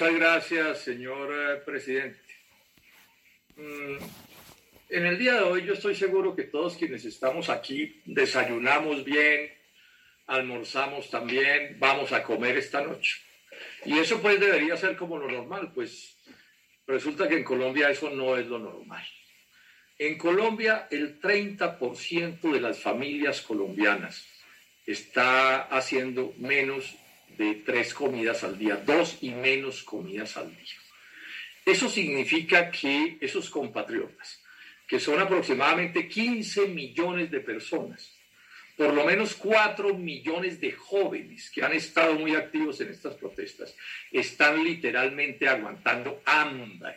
Muchas gracias, señor eh, presidente. Mm, en el día de hoy yo estoy seguro que todos quienes estamos aquí desayunamos bien, almorzamos también, vamos a comer esta noche. Y eso pues debería ser como lo normal, pues resulta que en Colombia eso no es lo normal. En Colombia el 30% de las familias colombianas está haciendo menos de tres comidas al día, dos y menos comidas al día. Eso significa que esos compatriotas, que son aproximadamente 15 millones de personas, por lo menos 4 millones de jóvenes que han estado muy activos en estas protestas, están literalmente aguantando hambre.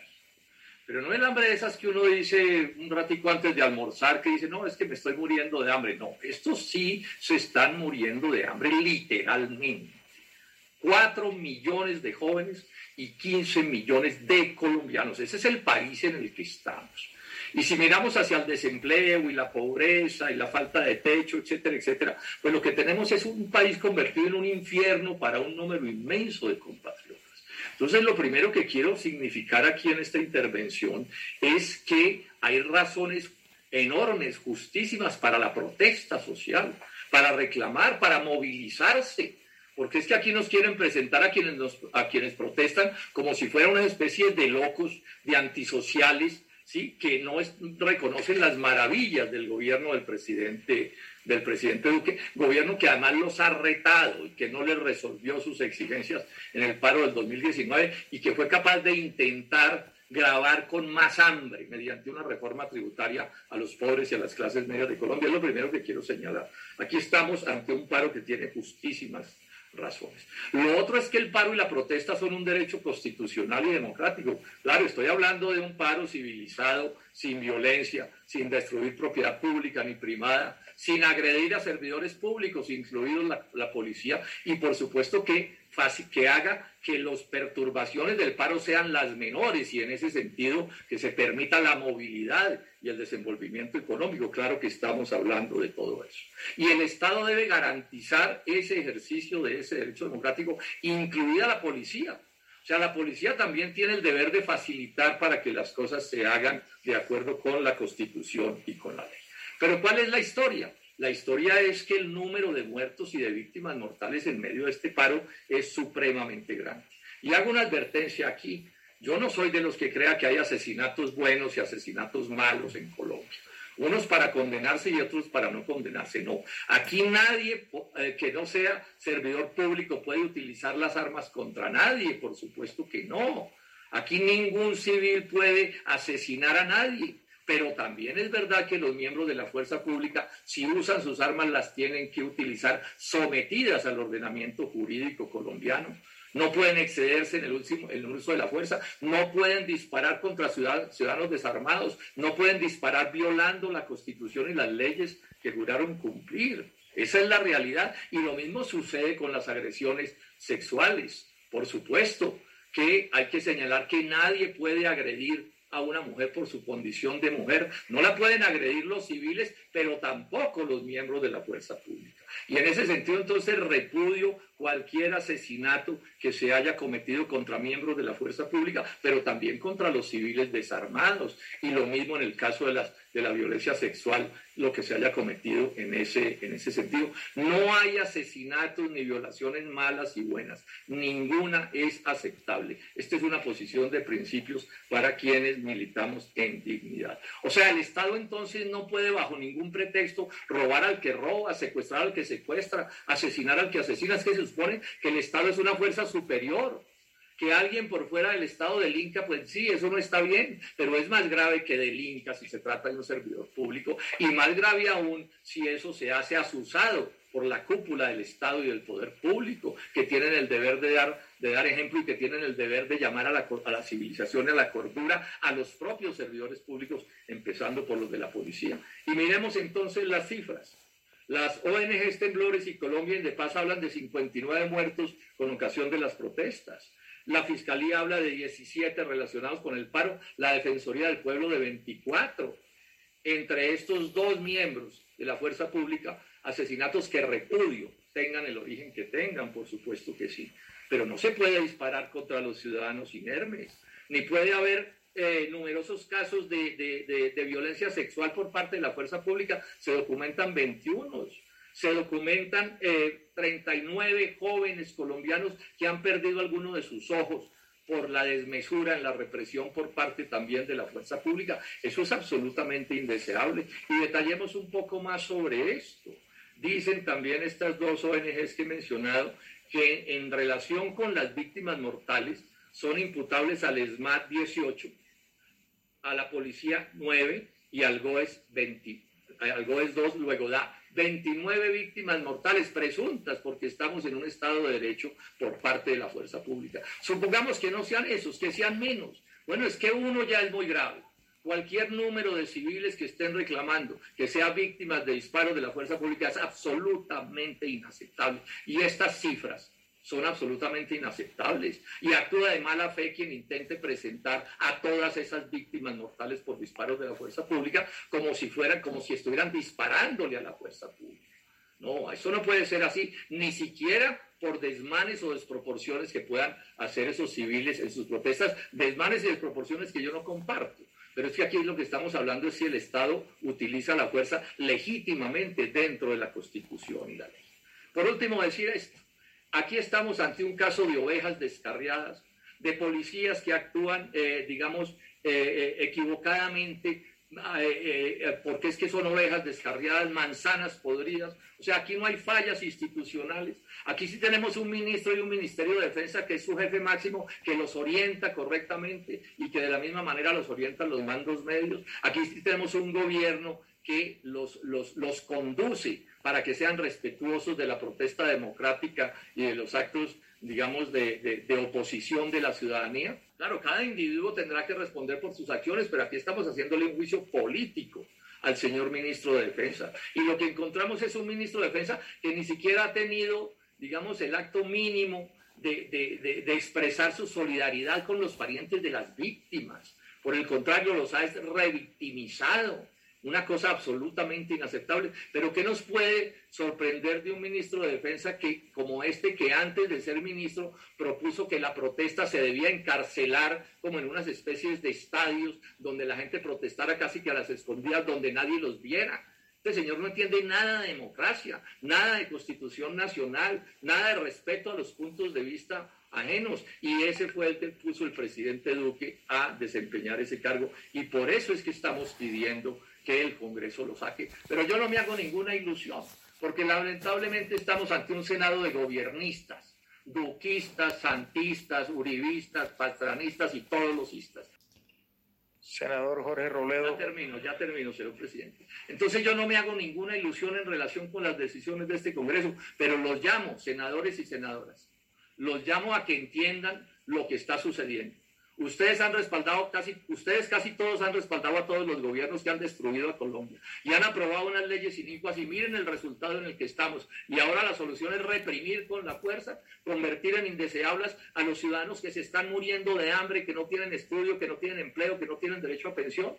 Pero no el hambre de esas que uno dice un ratico antes de almorzar, que dice, no, es que me estoy muriendo de hambre. No, estos sí se están muriendo de hambre literalmente. 4 millones de jóvenes y 15 millones de colombianos. Ese es el país en el que estamos. Y si miramos hacia el desempleo y la pobreza y la falta de techo, etcétera, etcétera, pues lo que tenemos es un país convertido en un infierno para un número inmenso de compatriotas. Entonces, lo primero que quiero significar aquí en esta intervención es que hay razones enormes, justísimas para la protesta social, para reclamar, para movilizarse, porque es que aquí nos quieren presentar a quienes, a quienes protestan como si fueran una especie de locos, de antisociales, ¿sí? que no reconocen las maravillas del gobierno del presidente, del presidente Duque, gobierno que además los ha retado y que no les resolvió sus exigencias en el paro del 2019 y que fue capaz de intentar grabar con más hambre mediante una reforma tributaria a los pobres y a las clases medias de Colombia. Es lo primero que quiero señalar. Aquí estamos ante un paro que tiene justísimas razones. Lo otro es que el paro y la protesta son un derecho constitucional y democrático. Claro, estoy hablando de un paro civilizado, sin violencia, sin destruir propiedad pública ni primada, sin agredir a servidores públicos, incluidos la, policía, y por supuesto que que haga que las perturbaciones del paro sean las menores y en ese sentido que se permita la movilidad y el desenvolvimiento económico. Claro que estamos hablando de todo eso. Y el Estado debe garantizar ese ejercicio de ese derecho democrático, incluida la policía. O sea, la policía también tiene el deber de facilitar para que las cosas se hagan de acuerdo con la Constitución y con la ley. Pero ¿cuál es la historia? La historia es que el número de muertos y de víctimas mortales en medio de este paro es supremamente grande. Y hago una advertencia aquí. Yo no soy de los que crea que hay asesinatos buenos y asesinatos malos en Colombia. Unos para condenarse y otros para no condenarse. No. Aquí nadie eh, que no sea servidor público puede utilizar las armas contra nadie. Por supuesto que no. Aquí ningún civil puede asesinar a nadie. Pero también es verdad que los miembros de la fuerza pública, si usan sus armas, las tienen que utilizar sometidas al ordenamiento jurídico colombiano. No pueden excederse en el, último, uso de la fuerza, no pueden disparar contra ciudadanos desarmados, no pueden disparar violando la constitución y las leyes que juraron cumplir. Esa es la realidad. Y lo mismo sucede con las agresiones sexuales. Por supuesto que hay que señalar que nadie puede agredir a una mujer por su condición de mujer. No la pueden agredir los civiles, pero tampoco los miembros de la fuerza pública. Y en ese sentido, entonces, repudio cualquier asesinato que se haya cometido contra miembros de la fuerza pública, pero también contra los civiles desarmados. Y lo mismo en el caso de, las, de la violencia sexual, lo que se haya cometido en ese, en ese sentido. No hay asesinatos ni violaciones malas y buenas. Ninguna es aceptable. Esta es una posición de principios para quienes militamos en dignidad. O sea, el Estado entonces no puede bajo ningún pretexto robar al que roba, secuestrar al que secuestra, asesinar al que asesina. Es que supone que el Estado es una fuerza superior. Que alguien por fuera del Estado delinca, pues sí, eso no está bien, pero es más grave que delinca si se trata de un servidor público y más grave aún si eso se hace asusado por la cúpula del Estado y del poder público, que tienen el deber de dar, de dar ejemplo y que tienen el deber de llamar a la, a la civilización a la cordura a los propios servidores públicos, empezando por los de la policía. Y miremos entonces las cifras. Las ONGs Temblores y Colombia en de Paz hablan de 59 muertos con ocasión de las protestas. La Fiscalía habla de 17 relacionados con el paro. La Defensoría del Pueblo de 24. Entre estos dos miembros de la fuerza pública asesinatos que repudio, tengan el origen que tengan, por supuesto que sí. Pero no se puede disparar contra los ciudadanos inermes, ni puede haber eh, numerosos casos de, violencia sexual por parte de la fuerza pública, se documentan 21, se documentan 39 eh, jóvenes colombianos que han perdido alguno de sus ojos por la desmesura en la represión por parte también de la fuerza pública. Eso es absolutamente indeseable. Y detallemos un poco más sobre esto. Dicen también estas dos ONGs que he mencionado que en relación con las víctimas mortales son imputables al SMAT 18 a la policía 9 y al GOES 20. Al GOES 2 luego da 29 víctimas mortales presuntas porque estamos en un estado de derecho por parte de la fuerza pública. Supongamos que no sean esos, que sean menos. Bueno, es que uno ya es muy grave. Cualquier número de civiles que estén reclamando que sean víctimas de disparos de la fuerza pública es absolutamente inaceptable. Y estas cifras son absolutamente inaceptables y actúa de mala fe quien intente presentar a todas esas víctimas mortales por disparos de la fuerza pública como si fueran, como si estuvieran disparándole a la fuerza pública. No, eso no puede ser así, ni siquiera por desmanes o desproporciones que puedan hacer esos civiles en sus protestas, desmanes y desproporciones que yo no comparto. Pero es que aquí lo que estamos hablando es si el Estado utiliza la fuerza legítimamente dentro de la Constitución y la ley. Por último, decir esto. Aquí estamos ante un caso de ovejas descarriadas, de policías que actúan, eh, digamos, eh, eh, equivocadamente, porque es que son ovejas descarriadas, manzanas podridas. O sea, aquí no hay fallas institucionales. Aquí sí tenemos un ministro y un ministerio de defensa que es su jefe máximo, que los orienta correctamente y que de la misma manera los orientan los mandos medios. Aquí sí tenemos un gobierno que los, los, los conduce para que sean respetuosos de la protesta democrática y de los actos, digamos, de, de, oposición de la ciudadanía. Claro, cada individuo tendrá que responder por sus acciones, pero aquí estamos haciéndole un juicio político al señor ministro de Defensa. Y lo que encontramos es un ministro de Defensa que ni siquiera ha tenido, digamos, el acto mínimo de, de, de, expresar su solidaridad con los parientes de las víctimas. Por el contrario, los ha revictimizado una cosa absolutamente inaceptable, pero ¿qué nos puede sorprender de un ministro de Defensa que, como este, que antes de ser ministro propuso que la protesta se debía encarcelar como en unas especies de estadios donde la gente protestara casi que a las escondidas, donde nadie los viera? Este señor no entiende nada de democracia, nada de constitución nacional, nada de respeto a los puntos de vista ajenos. Y ese fue el que puso el presidente Duque a desempeñar ese cargo. Y por eso es que estamos pidiendo que el Congreso lo saque. Pero yo no me hago ninguna ilusión, porque lamentablemente estamos ante un Senado de gobiernistas, duquistas, santistas, uribistas, pastranistas y todos los istas. Senador Jorge Robledo. Ya termino, ya termino, señor presidente. Entonces yo no me hago ninguna ilusión en relación con las decisiones de este Congreso, pero los llamo, senadores y senadoras, los llamo a que entiendan lo que está sucediendo. Ustedes han respaldado casi, ustedes casi todos han respaldado a todos los gobiernos que han destruido a Colombia y han aprobado unas leyes inicuas y miren el resultado en el que estamos. Y ahora la solución es reprimir con la fuerza, convertir en indeseables a los ciudadanos que se están muriendo de hambre, que no tienen estudio, que no tienen empleo, que no tienen derecho a pensión.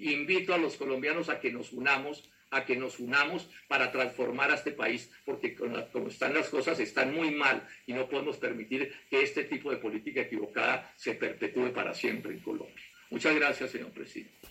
Invito a los colombianos a que nos unamos a que nos unamos para transformar a este país, porque como están las cosas están muy mal y no podemos permitir que este tipo de política equivocada se perpetúe para siempre en Colombia. Muchas gracias, señor presidente.